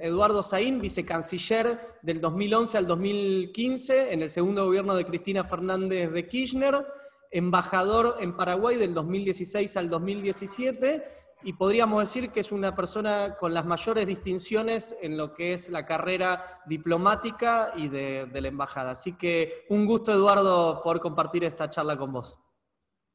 Eduardo Saín, vicecanciller del 2011 al 2015 en el segundo gobierno de Cristina Fernández de Kirchner, embajador en Paraguay del 2016 al 2017 y podríamos decir que es una persona con las mayores distinciones en lo que es la carrera diplomática y de, la embajada. Así que un gusto, Eduardo, por compartir esta charla con vos.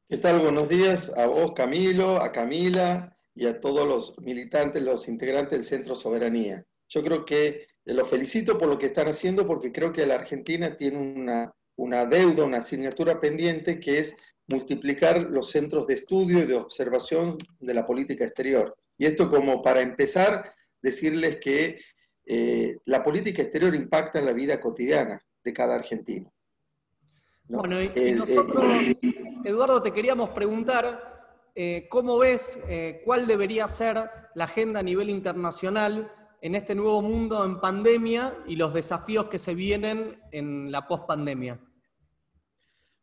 ¿Qué tal? Buenos días a vos, Camilo, a Camila y a todos los militantes, los integrantes del Centro Soberanía. Yo creo que los felicito por lo que están haciendo porque creo que la Argentina tiene una, una deuda, una asignatura pendiente que es multiplicar los centros de estudio y de observación de la política exterior. Y esto como para empezar, decirles que eh, la política exterior impacta en la vida cotidiana de cada argentino. Bueno, y, nosotros, Eduardo, te queríamos preguntar, eh, ¿cómo ves eh, cuál debería ser la agenda a nivel internacional en este nuevo mundo en pandemia y los desafíos que se vienen en la pospandemia?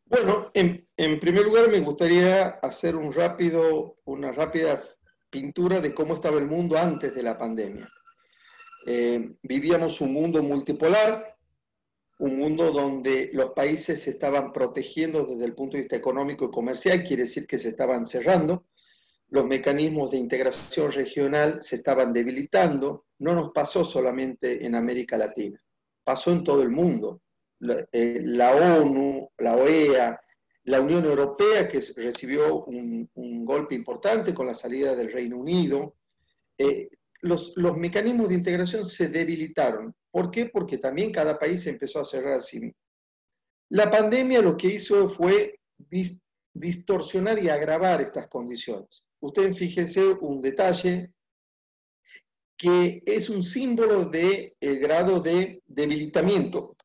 Bueno, en, primer lugar me gustaría hacer una rápida pintura de cómo estaba el mundo antes de la pandemia. Eh, vivíamos un mundo multipolar, un mundo donde los países se estaban protegiendo desde el punto de vista económico y comercial, quiere decir que se estaban cerrando, los mecanismos de integración regional se estaban debilitando, no nos pasó solamente en América Latina, pasó en todo el mundo. La, eh, ONU, la OEA, la Unión Europea, que recibió un, golpe importante con la salida del Reino Unido, eh, los, mecanismos de integración se debilitaron. ¿Por qué? Porque también cada país empezó a cerrar a sí La pandemia lo que hizo fue distorsionar y agravar estas condiciones. Ustedes fíjense un detalle que es un símbolo del el grado de debilitamiento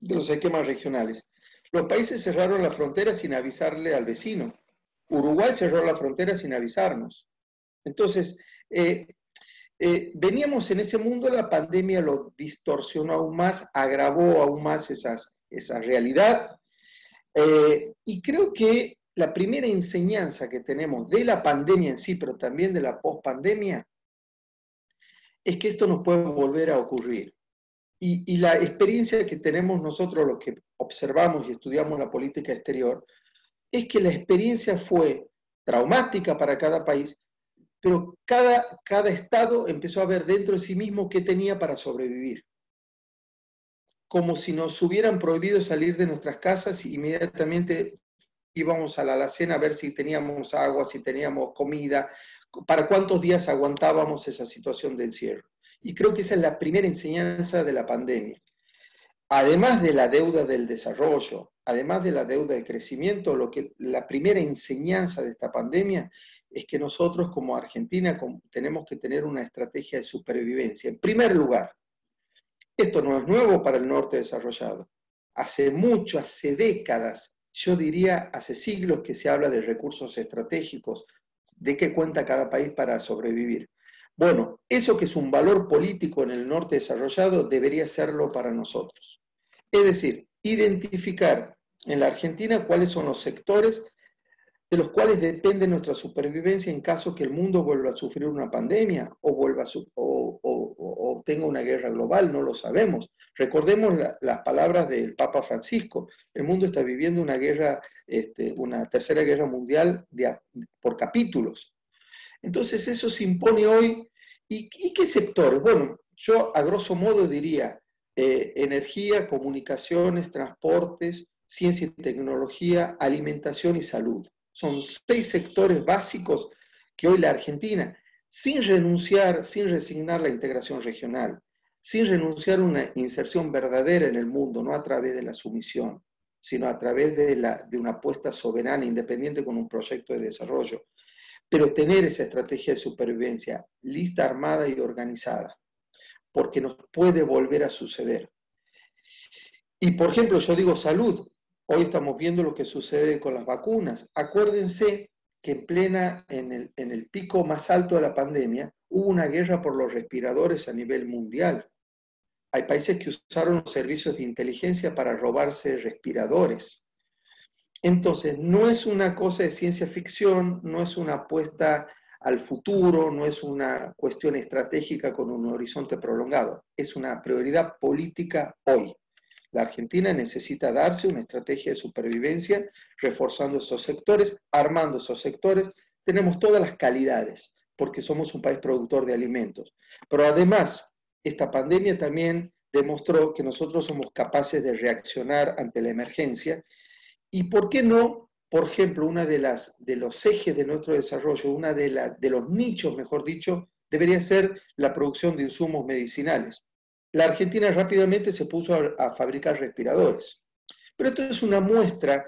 de los esquemas regionales. Los países cerraron la frontera sin avisarle al vecino. Uruguay cerró la frontera sin avisarnos. Entonces, eh, eh, veníamos en ese mundo, la pandemia lo distorsionó aún más, agravó aún más esa realidad. Eh, y creo que la primera enseñanza que tenemos de la pandemia en sí, pero también de la pospandemia, es que esto nos puede volver a ocurrir. Y, la experiencia que tenemos nosotros, los que observamos y estudiamos la política exterior, es que la experiencia fue traumática para cada país, pero cada, cada estado empezó a ver dentro de sí mismo qué tenía para sobrevivir. Como si nos hubieran prohibido salir de nuestras casas y inmediatamente íbamos a la alacena a ver si teníamos agua, si teníamos comida, para cuántos días aguantábamos esa situación de encierro. Y creo que esa es la primera enseñanza de la pandemia. Además de la deuda del desarrollo, además de la deuda del crecimiento, lo que la primera enseñanza de esta pandemia es que nosotros como Argentina tenemos que tener una estrategia de supervivencia. En primer lugar, esto no es nuevo para el norte desarrollado. Hace mucho, hace décadas, yo diría hace siglos que se habla de recursos estratégicos, de qué cuenta cada país para sobrevivir. Bueno, eso que es un valor político en el norte desarrollado debería serlo para nosotros. Es decir, identificar en la Argentina cuáles son los sectores de los cuales depende nuestra supervivencia en caso que el mundo vuelva a sufrir una pandemia o, vuelva o, tenga una guerra global, no lo sabemos. Recordemos las palabras del Papa Francisco, el mundo está viviendo una guerra, este, una tercera guerra mundial por capítulos. Entonces eso se impone hoy. ¿Y, qué sectores? Bueno, yo a grosso modo diría eh, energía, comunicaciones, transportes, ciencia y tecnología, alimentación y salud. Son seis sectores básicos que hoy la Argentina, sin renunciar, sin resignar la integración regional, sin renunciar a una inserción verdadera en el mundo, no a través de la sumisión, sino a través de, la, de una apuesta soberana, independiente con un proyecto de desarrollo, pero tener esa estrategia de supervivencia lista, armada y organizada, porque nos puede volver a suceder. Y por ejemplo, yo digo salud, Hoy estamos viendo lo que sucede con las vacunas. Acuérdense que en plena, en el, en el pico más alto de la pandemia, hubo una guerra por los respiradores a nivel mundial. Hay países que usaron los servicios de inteligencia para robarse respiradores. Entonces, no es una cosa de ciencia ficción, no es una apuesta al futuro, no es una cuestión estratégica con un horizonte prolongado, es una prioridad política hoy. La Argentina necesita darse una estrategia de supervivencia, reforzando esos sectores, armando esos sectores. Tenemos todas las calidades, porque somos un país productor de alimentos. Pero además, esta pandemia también demostró que nosotros somos capaces de reaccionar ante la emergencia. ¿Y por qué no? Por ejemplo, una de, las, de los ejes de nuestro desarrollo, una de, de los nichos, mejor dicho, debería ser la producción de insumos medicinales. La Argentina rápidamente se puso a, fabricar respiradores. Pero esto es una muestra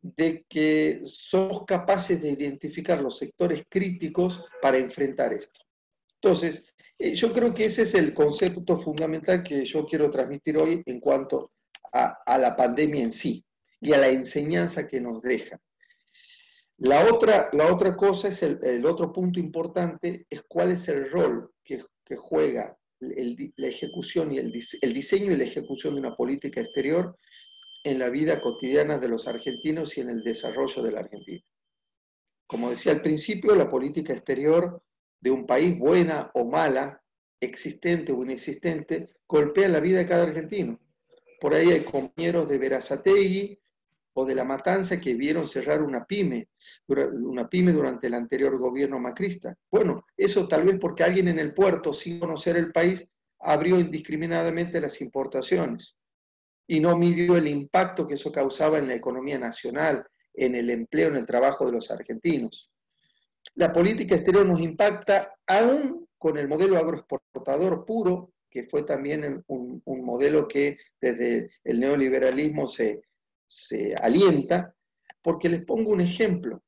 de que somos capaces de identificar los sectores críticos para enfrentar esto. Entonces, eh, yo creo que ese es el concepto fundamental que yo quiero transmitir hoy en cuanto a, la pandemia en sí y a la enseñanza que nos deja. La otra, la otra cosa, es el, otro punto importante, es cuál es el rol que, que juega la ejecución y el, diseño y la ejecución de una política exterior en la vida cotidiana de los argentinos y en el desarrollo de la Argentina. Como decía al principio, la política exterior de un país, buena o mala, existente o inexistente, golpea la vida de cada argentino. Por ahí hay compañeros de Verazategui o de La Matanza que vieron cerrar una pyme, durante el anterior gobierno macrista. Bueno, eso tal vez porque alguien en el puerto, sin conocer el país, abrió indiscriminadamente las importaciones y no midió el impacto que eso causaba en la economía nacional, en el empleo, en el trabajo de los argentinos. La política exterior nos impacta aún con el modelo agroexportador puro, que fue también un, un modelo que desde el neoliberalismo se, se alienta, porque les pongo un ejemplo.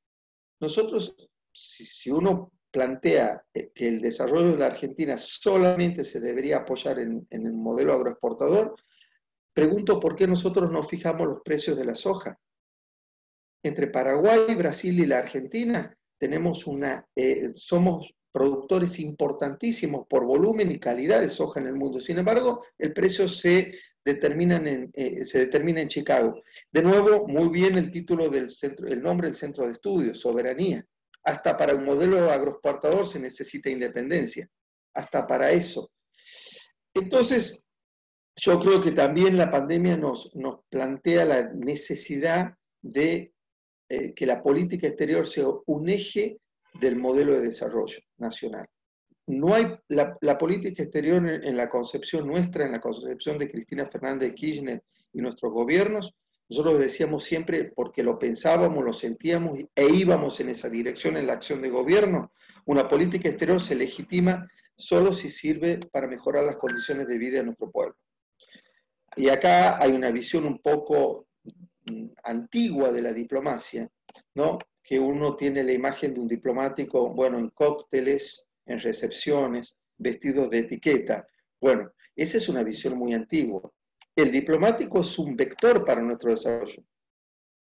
Nosotros, si, uno plantea eh, que el desarrollo de la Argentina solamente se debería apoyar en, el modelo agroexportador, pregunto por qué nosotros no fijamos los precios de la soja. Entre Paraguay, Brasil y la Argentina tenemos una, eh, somos productores importantísimos por volumen y calidad de soja en el mundo. Sin embargo, el precio se eh, se determina en Chicago. De nuevo, muy bien el título del centro, el nombre del centro de estudios, soberanía. Hasta para un modelo agroexportador se necesita independencia, hasta para eso. Entonces, yo creo que también la pandemia nos, nos plantea la necesidad de eh, que la política exterior sea un eje del modelo de desarrollo nacional no hay la, política exterior en, la concepción nuestra, en la concepción de Cristina Fernández de Kirchner y nuestros gobiernos, nosotros decíamos siempre porque lo pensábamos, lo sentíamos e íbamos en esa dirección en la acción de gobierno, una política exterior se legitima solo si sirve para mejorar las condiciones de vida de nuestro pueblo. Y acá hay una visión un poco mm, antigua de la diplomacia, ¿no? Que uno tiene la imagen de un diplomático, bueno, en cócteles, en recepciones, vestidos de etiqueta. Bueno, esa es una visión muy antigua. El diplomático es un vector para nuestro desarrollo.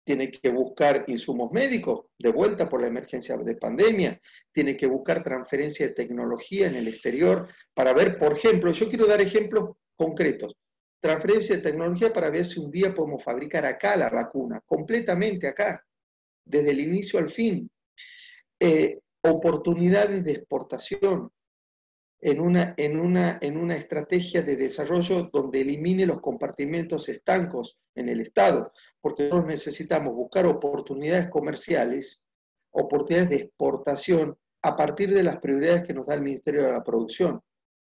Tiene que buscar insumos médicos de vuelta por la emergencia de pandemia. Tiene que buscar transferencia de tecnología en el exterior para ver, por ejemplo, yo quiero dar ejemplos concretos. Transferencia de tecnología para ver si un día podemos fabricar acá la vacuna, completamente acá, desde el inicio al fin. Eh, oportunidades de exportación en una, en, una, en una estrategia de desarrollo donde elimine los compartimentos estancos en el Estado, porque nosotros necesitamos buscar oportunidades comerciales, oportunidades de exportación a partir de las prioridades que nos da el Ministerio de la Producción.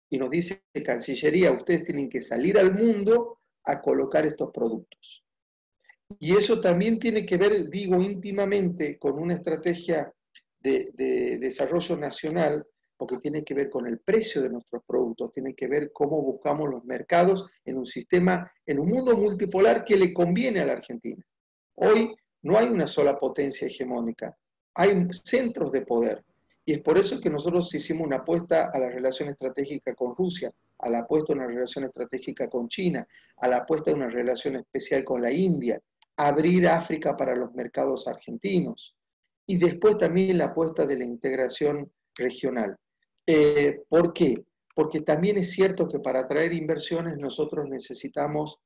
Y nos dice Cancillería, ustedes tienen que salir al mundo a colocar estos productos. Y eso también tiene que ver, digo, íntimamente con una estrategia de, desarrollo nacional, porque tiene que ver con el precio de nuestros productos, tiene que ver cómo buscamos los mercados en un sistema, en un mundo multipolar que le conviene a la Argentina. Hoy no hay una sola potencia hegemónica, hay centros de poder. Y es por eso que nosotros hicimos una apuesta a la relación estratégica con Rusia, a la apuesta a una relación estratégica con China, a la apuesta a una relación especial con la India, abrir África para los mercados argentinos y después también la apuesta de la integración regional. Eh, ¿Por qué? Porque también es cierto que para atraer inversiones nosotros necesitamos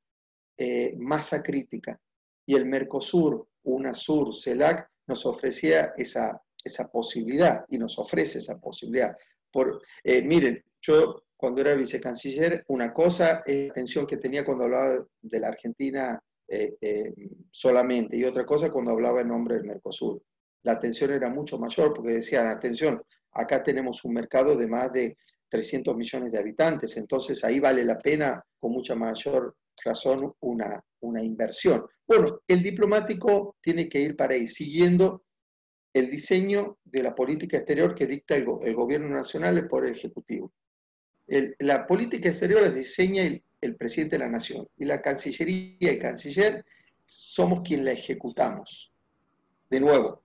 eh, masa crítica y el Mercosur, UNASUR, CELAC nos ofrecía esa, esa posibilidad y nos ofrece esa posibilidad. Por, eh, miren, yo cuando era vicecanciller, una cosa es la atención que tenía cuando hablaba de la Argentina eh, eh, solamente y otra cosa cuando hablaba en nombre del Mercosur. La atención era mucho mayor porque decían, atención, acá tenemos un mercado de más de 300 millones de habitantes, entonces ahí vale la pena con mucha mayor razón una, una inversión. Bueno, el diplomático tiene que ir para ahí, siguiendo el diseño de la política exterior que dicta el, gobierno nacional, el Poder Ejecutivo. la política exterior la diseña el, el, presidente de la nación y la Cancillería y canciller somos quien la ejecutamos. De nuevo,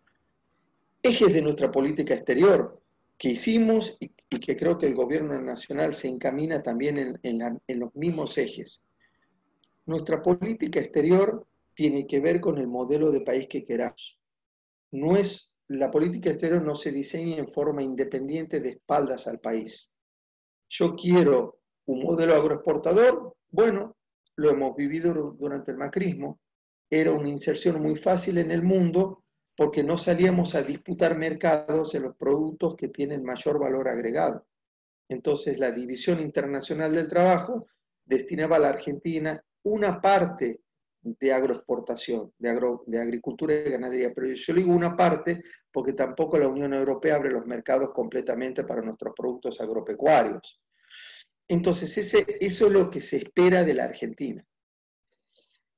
ejes de nuestra política exterior que hicimos y, que creo que el gobierno nacional se encamina también en, en los mismos ejes. Nuestra política exterior tiene que ver con el modelo de país que queramos. No es la política exterior no se diseña en forma independiente de espaldas al país. Yo quiero un modelo agroexportador, bueno, lo hemos vivido durante el macrismo, era una inserción muy fácil en el mundo porque no salíamos a disputar mercados en los productos que tienen mayor valor agregado. Entonces la División Internacional del Trabajo destinaba a la Argentina una parte de agroexportación, de, agricultura y ganadería. Pero yo digo una parte porque tampoco la Unión Europea abre los mercados completamente para nuestros productos agropecuarios. Entonces, ese, eso es lo que se espera de la Argentina.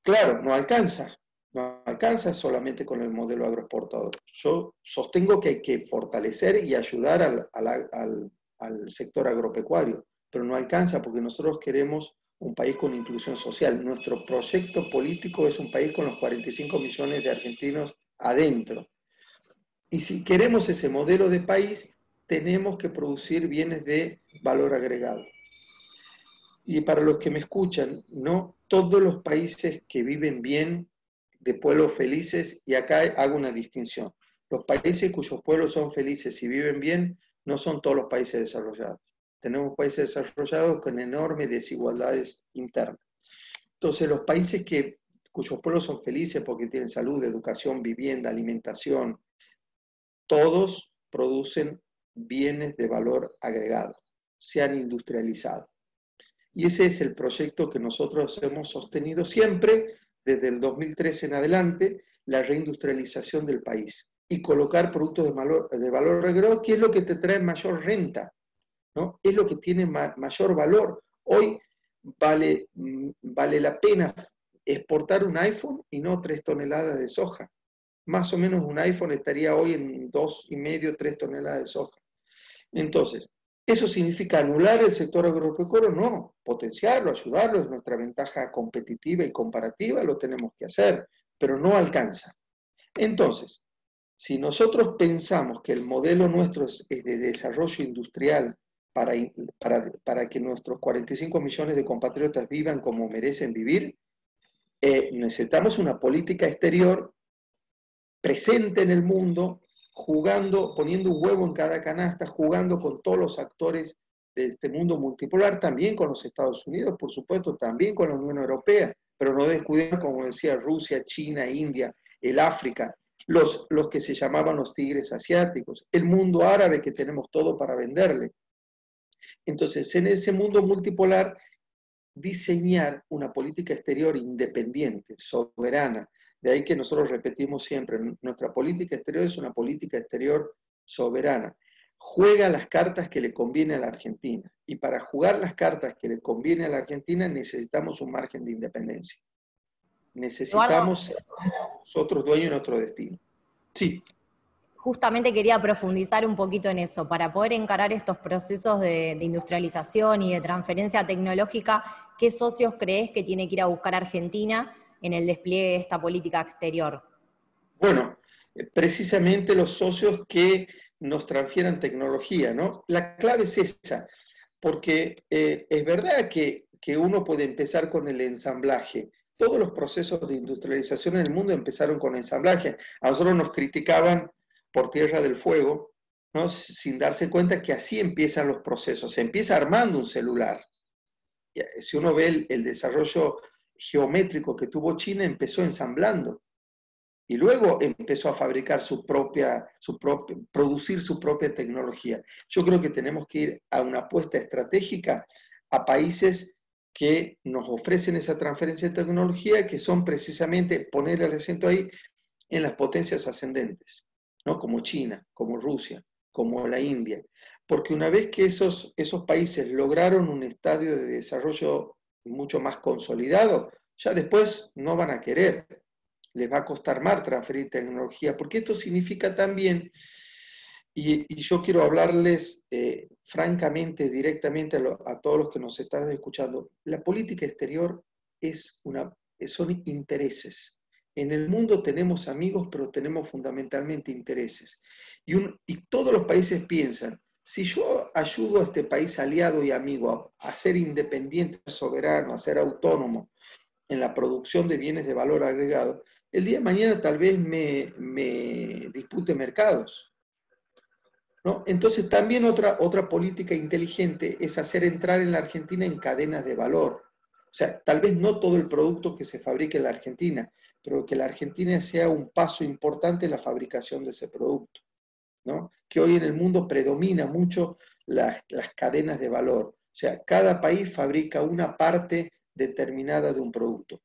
Claro, no alcanza, no alcanza solamente con el modelo agroexportador. Yo sostengo que hay que fortalecer y ayudar al, al, al sector agropecuario, pero no alcanza porque nosotros queremos un país con inclusión social. Nuestro proyecto político es un país con los 45 millones de argentinos adentro. Y si queremos ese modelo de país, tenemos que producir bienes de valor agregado. Y para los que me escuchan, no todos los países que viven bien, de pueblos felices, y acá hago una distinción. Los países cuyos pueblos son felices y viven bien no son todos los países desarrollados. Tenemos países desarrollados con enormes desigualdades internas. Entonces, los países que, cuyos pueblos son felices porque tienen salud, educación, vivienda, alimentación, todos producen bienes de valor agregado, se han industrializado. Y ese es el proyecto que nosotros hemos sostenido siempre, desde el 2013 en adelante, la reindustrialización del país y colocar productos de valor, de valor agregado, que es lo que te trae mayor renta es lo que tiene mayor valor. Hoy vale, mm, vale la pena exportar un iPhone y no tres toneladas de soja. Más o menos un iPhone estaría hoy en dos y medio, tres toneladas de soja. Entonces, ¿eso significa anular el sector agropecuario? No, potenciarlo, ayudarlo, es nuestra ventaja competitiva y comparativa, lo tenemos que hacer, pero no alcanza. Entonces, si nosotros pensamos que el modelo nuestro es de desarrollo industrial para, para, que nuestros 45 millones de compatriotas vivan como merecen vivir, eh, necesitamos una política exterior presente en el mundo, jugando, poniendo un huevo en cada canasta, jugando con todos los actores de este mundo multipolar, también con los Estados Unidos, por supuesto, también con la Unión Europea, pero no descuidar, como decía, Rusia, China, India, el África, los, los que se llamaban los tigres asiáticos, el mundo árabe que tenemos todo para venderle. Entonces, en ese mundo multipolar, diseñar una política exterior independiente, soberana. De ahí que nosotros repetimos siempre, nuestra política exterior es una política exterior soberana. Juega las cartas que le conviene a la Argentina. Y para jugar las cartas que le conviene a la Argentina necesitamos un margen de independencia. Necesitamos ser nosotros dueños de nuestro destino. Sí justamente quería profundizar un poquito en eso, para poder encarar estos procesos de, industrialización y de transferencia tecnológica, ¿qué socios crees que tiene que ir a buscar Argentina en el despliegue de esta política exterior? Bueno, precisamente los socios que nos transfieran tecnología, ¿no? La clave es esa, porque eh, es verdad que, que uno puede empezar con el ensamblaje, todos los procesos de industrialización en el mundo empezaron con ensamblaje. A nosotros nos criticaban por Tierra del Fuego, ¿no? sin darse cuenta que así empiezan los procesos. Se empieza armando un celular. Si uno ve el, desarrollo geométrico que tuvo China, empezó ensamblando. y luego empezó a fabricar su propia, su propia, producir su propia tecnología. Yo creo que tenemos que ir a una apuesta estratégica a países que nos ofrecen esa transferencia de tecnología, que son precisamente poner el acento ahí en las potencias ascendentes, ¿no? como China, como Rusia, como la India. Porque una vez que esos, esos países lograron un estadio de desarrollo mucho más consolidado, ya después no van a querer les va a costar más transferir tecnología, porque esto significa también, y, yo quiero hablarles eh, francamente, directamente a, todos los que nos están escuchando, la política exterior es una, son intereses. En el mundo tenemos amigos, pero tenemos fundamentalmente intereses. Y, y todos los países piensan, si yo ayudo a este país aliado y amigo a, ser independiente, soberano, a ser autónomo en la producción de bienes de valor agregado, el día de mañana tal vez me, dispute mercados. ¿no? Entonces también otra, otra política inteligente es hacer entrar en la Argentina en cadenas de valor. O sea, tal vez no todo el producto que se fabrique en la Argentina, pero que la Argentina sea un paso importante en la fabricación de ese producto. ¿no? Que hoy en el mundo predomina mucho las, cadenas de valor. O sea, cada país fabrica una parte determinada de un producto.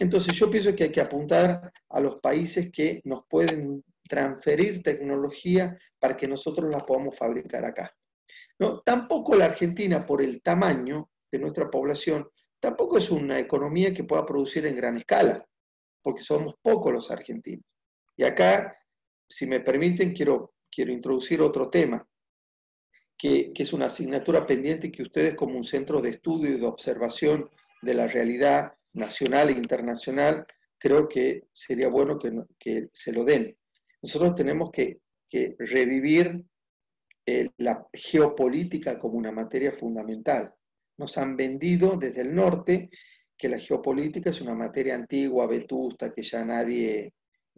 Entonces yo pienso que hay que apuntar a los países que nos pueden transferir tecnología para que nosotros la podamos fabricar acá. ¿No? Tampoco la Argentina, por el tamaño de nuestra población, tampoco es una economía que pueda producir en gran escala, porque somos pocos los argentinos. Y acá, si me permiten, quiero, quiero introducir otro tema, que, que es una asignatura pendiente que ustedes como un centro de estudio y de observación de la realidad nacional e internacional, creo que sería bueno que, se lo den. Nosotros tenemos que, revivir eh, la geopolítica como una materia fundamental. Nos han vendido desde el norte que la geopolítica es una materia antigua, vetusta, que ya nadie,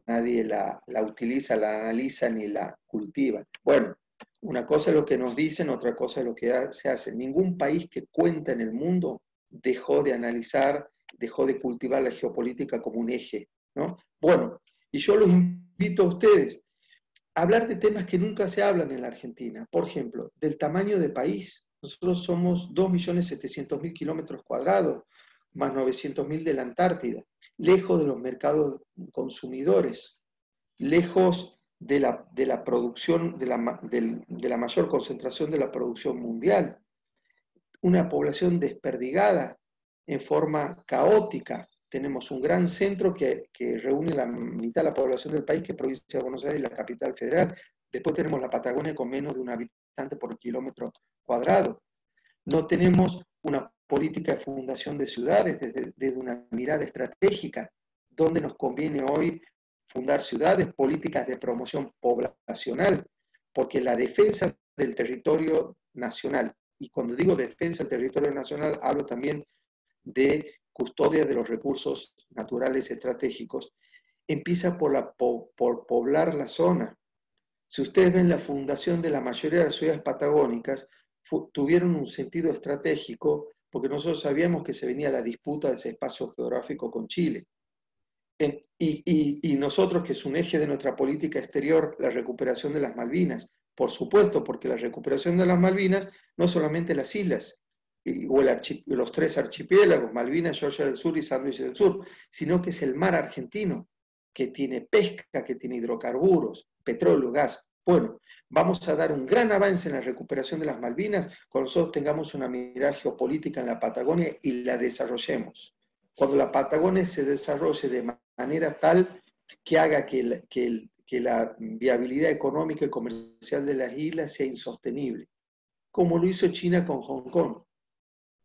nadie la, la utiliza, la analiza ni la cultiva. Bueno, una cosa es lo que nos dicen, otra cosa es lo que se hace. Ningún país que cuenta en el mundo dejó de analizar dejó de cultivar la geopolítica como un eje. ¿no? Bueno, y yo los invito a ustedes a hablar de temas que nunca se hablan en la Argentina. Por ejemplo, del tamaño de país. Nosotros somos 2.700.000 kilómetros cuadrados, más 900.000 de la Antártida, lejos de los mercados consumidores, lejos de la, de la producción, de la, de la mayor concentración de la producción mundial, una población desperdigada, en forma caótica. Tenemos un gran centro que, reúne la mitad de la población del país, que es provincia de Buenos Aires la capital federal. Después tenemos la Patagonia con menos de un habitante por kilómetro cuadrado. No tenemos una política de fundación de ciudades desde, desde una mirada estratégica, donde nos conviene hoy fundar ciudades, políticas de promoción poblacional, porque la defensa del territorio nacional, y cuando digo defensa del territorio nacional, hablo también de custodia de los recursos naturales estratégicos, empieza por, la, por, poblar la zona. Si ustedes ven la fundación de la mayoría de las ciudades patagónicas, tuvieron un sentido estratégico porque nosotros sabíamos que se venía la disputa de ese espacio geográfico con Chile. Y, y, nosotros, que es un eje de nuestra política exterior, la recuperación de las Malvinas, por supuesto, porque la recuperación de las Malvinas no solamente las islas, o los tres archipiélagos, Malvinas, Georgia del Sur y Sandwich del Sur, sino que es el mar argentino, que tiene pesca, que tiene hidrocarburos, petróleo, gas. Bueno, vamos a dar un gran avance en la recuperación de las Malvinas cuando nosotros tengamos una mirada geopolítica en la Patagonia y la desarrollemos. Cuando la Patagonia se desarrolle de manera tal que haga que la viabilidad económica y comercial de las islas sea insostenible, como lo hizo China con Hong Kong.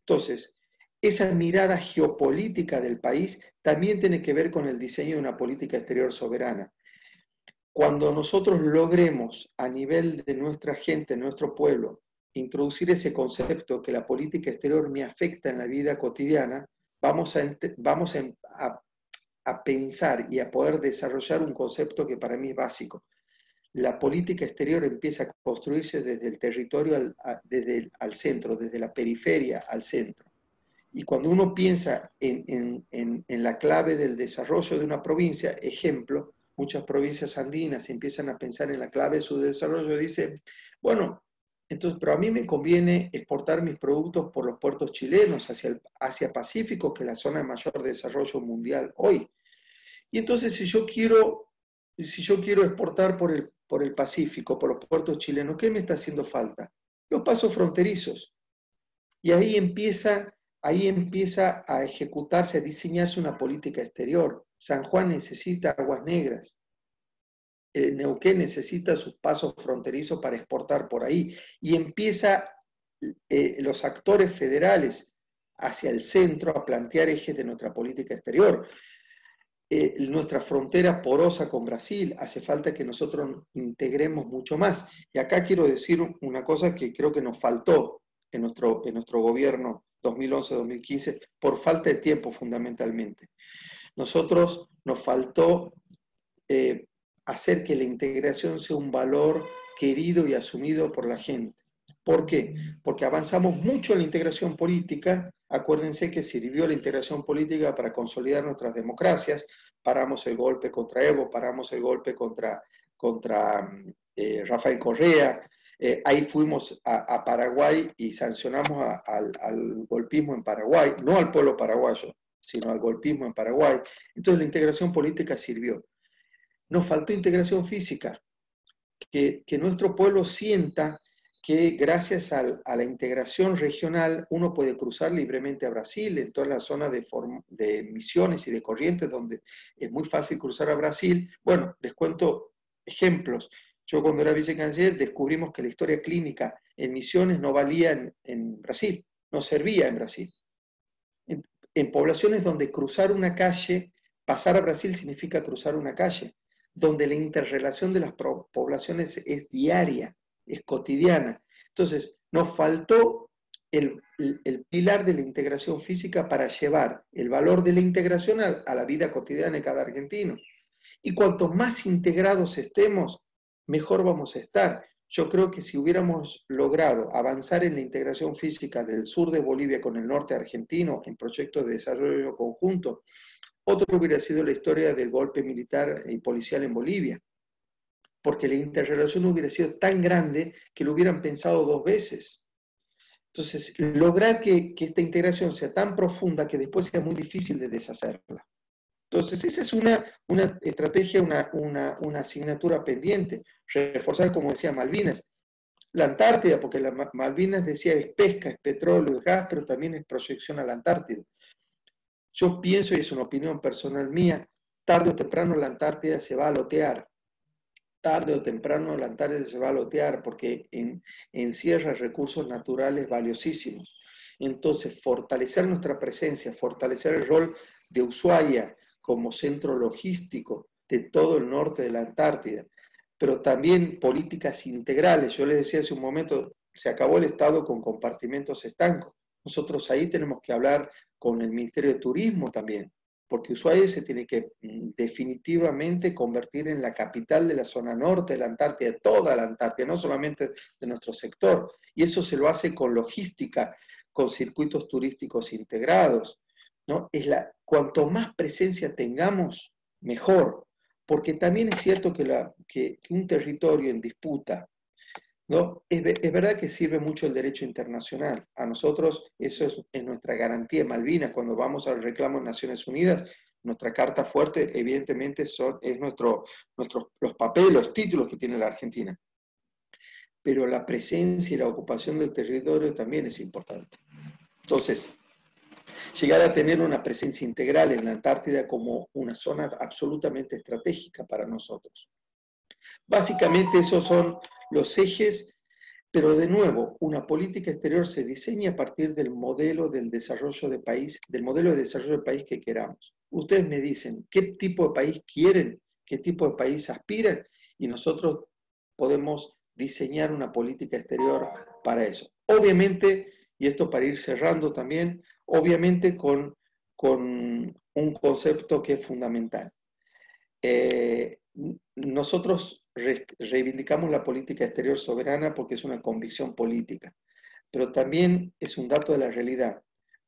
Entonces, esa mirada geopolítica del país también tiene que ver con el diseño de una política exterior soberana. Cuando nosotros logremos a nivel de nuestra gente, nuestro pueblo, introducir ese concepto que la política exterior me afecta en la vida cotidiana, vamos a, vamos a, pensar y a poder desarrollar un concepto que para mí es básico. La política exterior empieza a construirse desde el territorio al, desde al centro, desde la periferia al centro. Y cuando uno piensa en, en, en, la clave del desarrollo de una provincia, ejemplo, muchas provincias andinas empiezan a pensar en la clave de su desarrollo, dicen, bueno, entonces, pero a mí me conviene exportar mis productos por los puertos chilenos hacia el Asia Pacífico, que es la zona de mayor desarrollo mundial hoy. Y entonces, si yo quiero, si yo quiero exportar por el, por el Pacífico, por los puertos chilenos, ¿qué me está haciendo falta? Los pasos fronterizos. Y ahí empieza, ahí empieza a ejecutarse, a diseñarse una política exterior. San Juan necesita aguas negras. Eh, Neuquén necesita sus pasos fronterizos para exportar por ahí. Y empieza eh, los actores federales hacia el centro a plantear ejes de nuestra política exterior. Eh, nuestra frontera porosa con Brasil, hace falta que nosotros integremos mucho más. Y acá quiero decir una cosa que creo que nos faltó en nuestro, en nuestro gobierno 2011-2015, por falta de tiempo fundamentalmente. Nosotros nos faltó hacer que la integración sea un valor querido y asumido por la gente. ¿Por qué? Porque avanzamos mucho en la integración política. Acuérdense que sirvió la integración política para consolidar nuestras democracias. Paramos el golpe contra Evo, paramos el golpe contra, contra eh, Rafael Correa. Eh, ahí fuimos a, Paraguay y sancionamos al, al golpismo en Paraguay, no al pueblo paraguayo, sino al golpismo en Paraguay. Entonces la integración política sirvió. Nos faltó integración física, que, nuestro pueblo sienta que gracias a la integración regional uno puede cruzar libremente a Brasil, en toda la zona de, de Misiones y de Corrientes, donde es muy fácil cruzar a Brasil. Bueno, les cuento ejemplos. Yo cuando era vicecanciller descubrimos que la historia clínica en Misiones no valía en, Brasil, no servía en Brasil. en poblaciones donde cruzar una calle, pasar a Brasil significa cruzar una calle donde la interrelación de las poblaciones es diaria, es cotidiana. Entonces, nos faltó el, pilar de la integración física para llevar el valor de la integración a, la vida cotidiana de cada argentino. Y cuanto más integrados estemos, mejor vamos a estar. Yo creo que si hubiéramos logrado avanzar en la integración física del sur de Bolivia con el norte argentino en proyectos de desarrollo conjunto, otro hubiera sido la historia del golpe militar y policial en Bolivia, porque la interrelación hubiera sido tan grande que lo hubieran pensado dos veces. Entonces, lograr que, esta integración sea tan profunda que después sea muy difícil de deshacerla. Entonces, esa es una, una estrategia, una, una, una, asignatura pendiente. Reforzar, como decía Malvinas, la Antártida, porque la Malvinas decía es pesca, es petróleo, es gas, pero también es proyección a la Antártida. Yo pienso, y es una opinión personal mía, tarde o temprano la Antártida se va a lotear. Tarde o temprano la Antártida se va a lotear porque encierra recursos naturales valiosísimos. Entonces, fortalecer nuestra presencia, fortalecer el rol de Ushuaia como centro logístico de todo el norte de la Antártida, pero también políticas integrales. Yo les decía hace un momento, se acabó el Estado con compartimentos estancos. Nosotros ahí tenemos que hablar con el Ministerio de Turismo también, porque Ushuaia se tiene que mm, definitivamente convertir en la capital de la zona norte de la Antártida, de toda la Antártida, no solamente de nuestro sector. Y eso se lo hace con logística, con circuitos turísticos integrados. ¿no? Es la, cuanto más presencia tengamos, mejor, porque también es cierto que, la, que un territorio en disputa es, verdad que sirve mucho el derecho internacional. A nosotros eso es, nuestra garantía. Malvinas, cuando vamos al reclamo de Naciones Unidas, nuestra carta fuerte, evidentemente, son, es nuestro, nuestros, los papeles, los títulos que tiene la Argentina. Pero la presencia y la ocupación del territorio también es importante. Entonces, llegar a tener una presencia integral en la Antártida como una zona absolutamente estratégica para nosotros. Básicamente esos son los ejes, pero de nuevo, una política exterior se diseña a partir del modelo del desarrollo de país, del modelo de desarrollo de país que queramos. Ustedes me dicen qué tipo de país quieren, qué tipo de país aspiran, y nosotros podemos diseñar una política exterior para eso. Obviamente, y esto para ir cerrando también, obviamente con, con un concepto que es fundamental. Eh, nosotros reivindicamos la política exterior soberana porque es una convicción política, pero también es un dato de la realidad,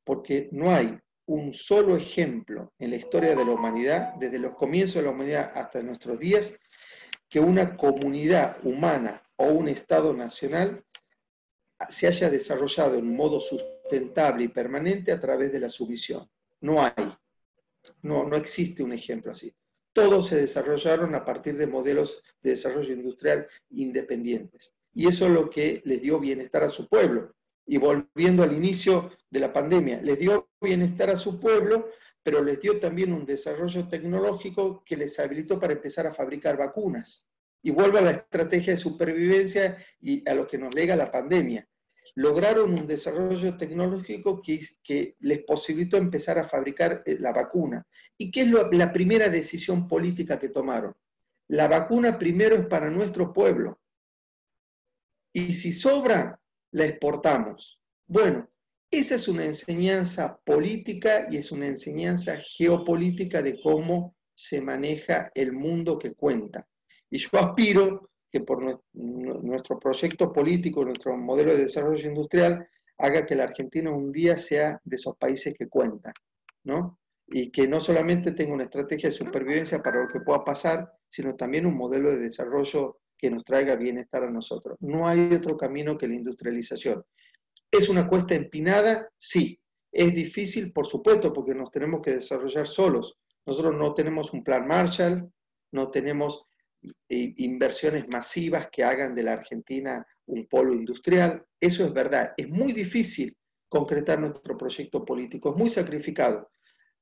porque no hay un solo ejemplo en la historia de la humanidad, desde los comienzos de la humanidad hasta nuestros días, que una comunidad humana o un Estado nacional se haya desarrollado en modo sustentable y permanente a través de la sumisión. No hay, no, no existe un ejemplo así. Todos se desarrollaron a partir de modelos de desarrollo industrial independientes. Y eso es lo que les dio bienestar a su pueblo. Y volviendo al inicio de la pandemia, les dio bienestar a su pueblo, pero les dio también un desarrollo tecnológico que les habilitó para empezar a fabricar vacunas. Y vuelvo a la estrategia de supervivencia y a lo que nos lega la pandemia lograron un desarrollo tecnológico que, les posibilitó empezar a fabricar eh, la vacuna. ¿Y qué es la primera decisión política que tomaron? La vacuna primero es para nuestro pueblo. Y si sobra, la exportamos. Bueno, esa es una enseñanza política y es una enseñanza geopolítica de cómo se maneja el mundo que cuenta. Y yo aspiro que por nuestro proyecto político, nuestro modelo de desarrollo industrial, haga que la Argentina un día sea de esos países que cuentan, ¿no? Y que no solamente tenga una estrategia de supervivencia para lo que pueda pasar, sino también un modelo de desarrollo que nos traiga bienestar a nosotros. No hay otro camino que la industrialización. ¿Es una cuesta empinada? Sí. ¿Es difícil? Por supuesto, porque nos tenemos que desarrollar solos. Nosotros no tenemos un plan Marshall, no tenemos inversiones masivas que hagan de la Argentina un polo industrial. Eso es verdad. Es muy difícil concretar nuestro proyecto político, es muy sacrificado.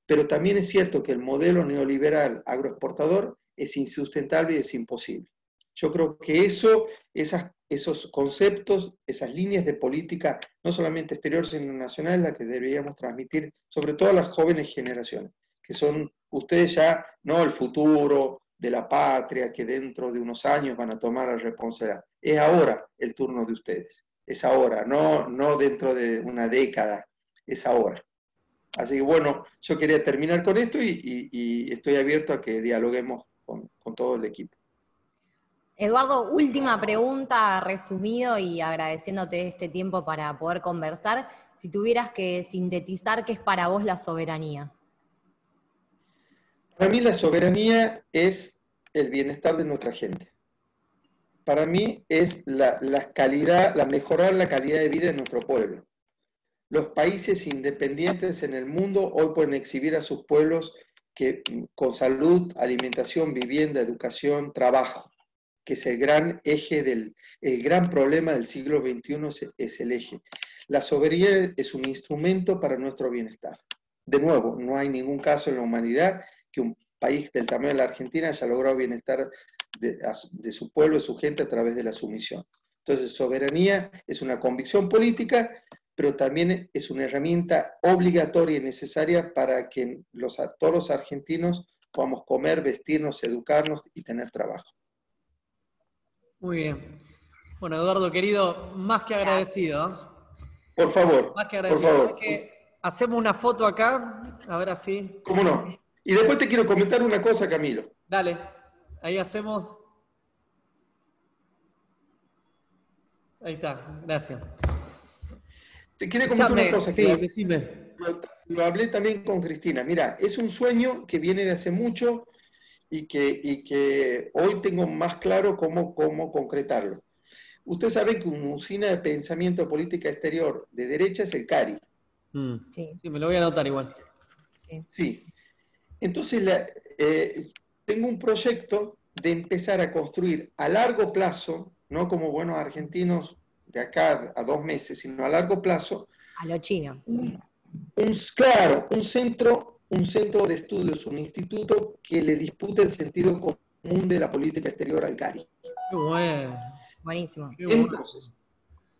Pero también es cierto que el modelo neoliberal agroexportador es insustentable y es imposible. Yo creo que eso, esos conceptos, esas líneas de política, no solamente exterior, sino nacional, la que deberíamos transmitir, sobre todo a las jóvenes generaciones, que son ustedes ya, no el futuro, de la patria que dentro de unos años van a tomar la responsabilidad. Es ahora el turno de ustedes, es ahora, no, no dentro de una década, es ahora. Así que bueno, yo quería terminar con esto y, estoy abierto a que dialoguemos con, con todo el equipo. Eduardo, última pregunta, resumido y agradeciéndote este tiempo para poder conversar. Si tuvieras que sintetizar, ¿qué es para vos la soberanía? Para mí la soberanía es el bienestar de nuestra gente. Para mí es la, calidad, la mejorar la calidad de vida de nuestro pueblo. Los países independientes en el mundo hoy pueden exhibir a sus pueblos que con salud, alimentación, vivienda, educación, trabajo, que es el gran eje del, el gran problema del siglo XXI es el eje. La soberanía es un instrumento para nuestro bienestar. De nuevo, no hay ningún caso en la humanidad que un país del tamaño de la Argentina haya logrado bienestar de, su pueblo y su gente a través de la sumisión. Entonces, soberanía es una convicción política, pero también es una herramienta obligatoria y necesaria para que los, todos los argentinos podamos comer, vestirnos, educarnos y tener trabajo. Muy bien. Bueno, Eduardo, querido, más que agradecido. Por favor. Más que agradecido. hacemos una foto acá, a ver así. ¿Cómo no? Y después te quiero comentar una cosa, Camilo. Dale, ahí hacemos. Ahí está, gracias. Te quiero comentar una cosa. Sí, decime. Lo, hablé también con Cristina. Mira, es un sueño que viene de hace mucho y que, y que hoy tengo más claro cómo, cómo concretarlo. Usted sabe que una usina de pensamiento política exterior de derecha es el CARI. Mm. Sí. sí, me lo voy a anotar igual. Sí. sí. Entonces, eh, tengo un proyecto de empezar a construir a largo plazo, no como buenos argentinos de acá a dos meses, sino a largo plazo. A lo chino. Un, claro, un centro, un centro de estudios, un instituto que le dispute el sentido común de la política exterior al CARI. Qué bueno. Buenísimo. Entonces,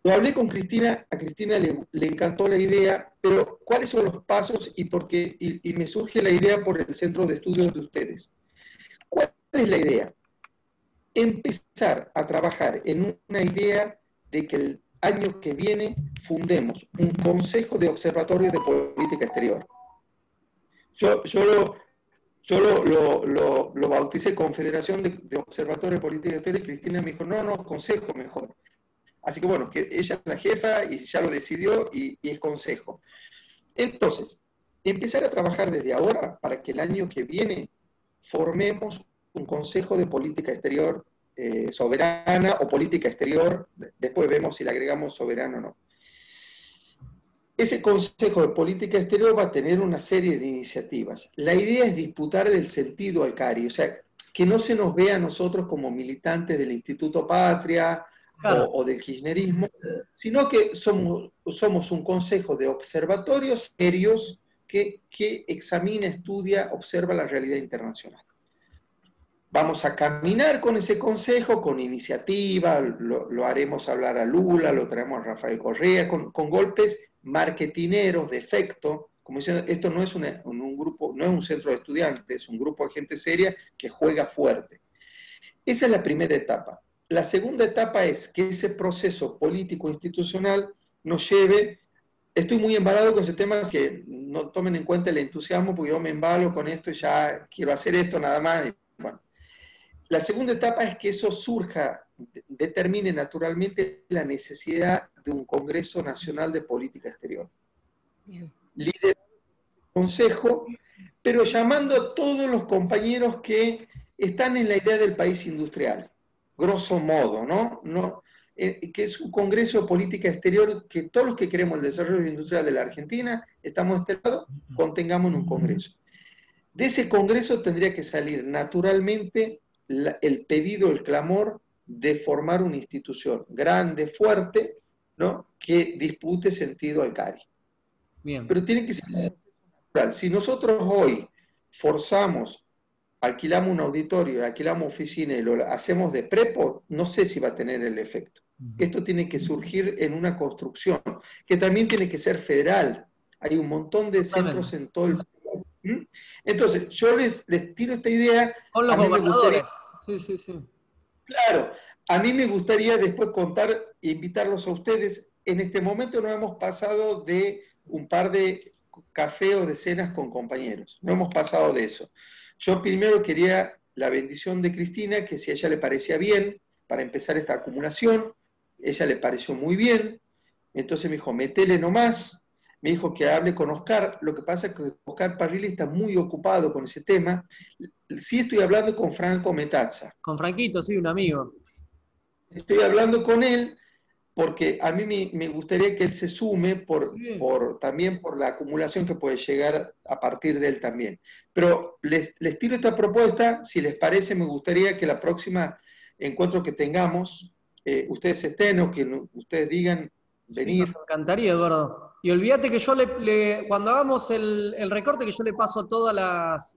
lo hablé con Cristina, a Cristina le, encantó la idea, pero ¿cuáles son los pasos y por qué? Y, me surge la idea por el centro de estudios de ustedes. ¿Cuál es la idea? Empezar a trabajar en una idea de que el año que viene fundemos un Consejo de Observatorio de Política Exterior. Yo, yo lo, yo lo, lo, bauticé Confederación de, de Observatorios de Política Exterior y Cristina me dijo, no, no, Consejo mejor. Así que bueno, que ella es la jefa y ya lo decidió y, es consejo. Entonces, empezar a trabajar desde ahora para que el año que viene formemos un Consejo de Política Exterior eh, soberana o política exterior, después vemos si le agregamos soberano o no. Ese Consejo de Política Exterior va a tener una serie de iniciativas. La idea es disputar el sentido al CARI, o sea, que no se nos vea a nosotros como militantes del Instituto Patria o, del kirchnerismo, sino que somos, un consejo de observatorios serios que, examina, estudia, observa la realidad internacional. Vamos a caminar con ese consejo, con iniciativa, lo, haremos hablar a Lula, lo traemos a Rafael Correa, con, golpes marketineros de efecto, como diciendo, esto no es un grupo, no es un centro de estudiantes, es un grupo de gente seria que juega fuerte. Esa es la primera etapa. La segunda etapa es que ese proceso político institucional nos lleve, estoy muy embalado con ese tema, que no tomen en cuenta el entusiasmo, porque yo me embalo con esto y ya quiero hacer esto nada más. Bueno, la segunda etapa es que eso surja, determine naturalmente la necesidad de un Congreso Nacional de Política Exterior. Liderado el Consejo, pero llamando a todos los compañeros que están en la idea del país industrial, grosso modo, ¿no? no eh, que es un Congreso de Política Exterior que todos los que queremos el desarrollo industrial de la Argentina, estamos de este lado, contengamos en un Congreso. De ese Congreso tendría que salir naturalmente el pedido, el clamor de formar una institución grande, fuerte, ¿no? que dispute sentido al CARI. Bien. Pero tiene que ser natural. Si nosotros hoy forzamos, alquilamos un auditorio, alquilamos oficina y lo hacemos de prepo, no sé si va a tener el efecto. Esto tiene que surgir en una construcción, que también tiene que ser federal. Hay un montón de centros en todo el ¿Mm? Entonces, yo les, tiro esta idea. Con los gobernadores. Sí, sí, sí. Claro, a mí me gustaría después contar e invitarlos a ustedes. En este momento no hemos pasado de un par de café o de cenas con compañeros. No hemos pasado de eso. Yo primero quería la bendición de Cristina, que si a ella le parecía bien, para empezar esta acumulación, ella le pareció muy bien. Entonces me dijo, metele nomás, me dijo que hable con Oscar. Lo que pasa es que Oscar Parrilli está muy ocupado con ese tema. Sí estoy hablando con Franco Metazza. Con Franquito, sí, un amigo. Estoy hablando con él porque a mí me, gustaría que él se sume por, por, también por la acumulación que puede llegar a partir de él también. Pero les, les tiro esta propuesta, si les parece, me gustaría que la próxima encuentro que tengamos, eh, ustedes estén o que ustedes digan venir. me encantaría, Eduardo. Y olvídate que yo le, cuando hagamos el, recorte, que yo le paso todas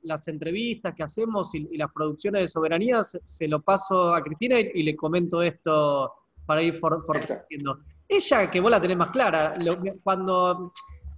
las, entrevistas que hacemos y, las producciones de soberanía, se, lo paso a Cristina y, le comento esto para ir fortaleciendo. Ella, que vos la tenés más clara, cuando,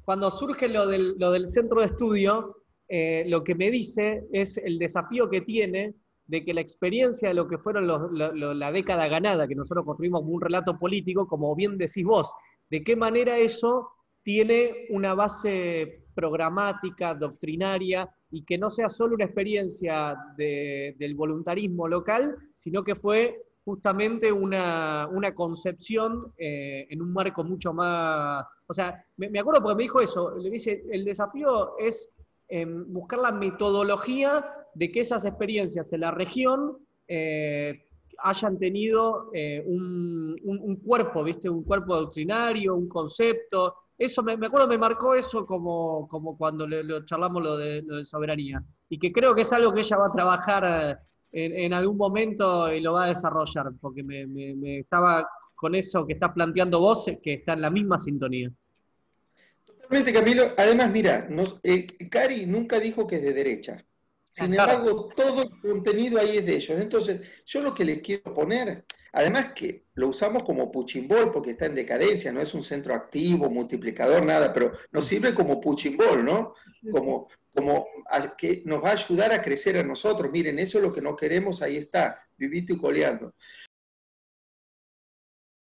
cuando surge lo del, lo del centro de estudio, eh, lo que me dice es el desafío que tiene de que la experiencia de lo que fueron la década ganada, que nosotros construimos como un relato político, como bien decís vos, de qué manera eso tiene una base programática, doctrinaria, y que no sea solo una experiencia del voluntarismo local, sino que fue justamente una, concepción eh, en un marco mucho más... O sea, me, acuerdo porque me dijo eso, le dice, el desafío es em, buscar la metodología de que esas experiencias en la región eh, hayan tenido eh, un, un, cuerpo, ¿viste? Un cuerpo doctrinario, un concepto, eso me, acuerdo, me marcó eso como, como cuando le, charlamos lo de, soberanía. Y que creo que es algo que ella va a trabajar en, algún momento y lo va a desarrollar, porque me, estaba con eso que estás planteando vos, que está en la misma sintonía. Totalmente, Camilo. Además, mira, eh, Cari nunca dijo que es de derecha. Sin embargo, todo el contenido ahí es de ellos. Entonces, yo lo que le quiero poner Además que lo usamos como puchimbol porque está en decadencia, no es un centro activo, multiplicador, nada, pero nos sirve como puchimbol, ¿no? Como, como que nos va a ayudar a crecer a nosotros. Miren, eso es lo que no queremos, ahí está, vivito y coleando.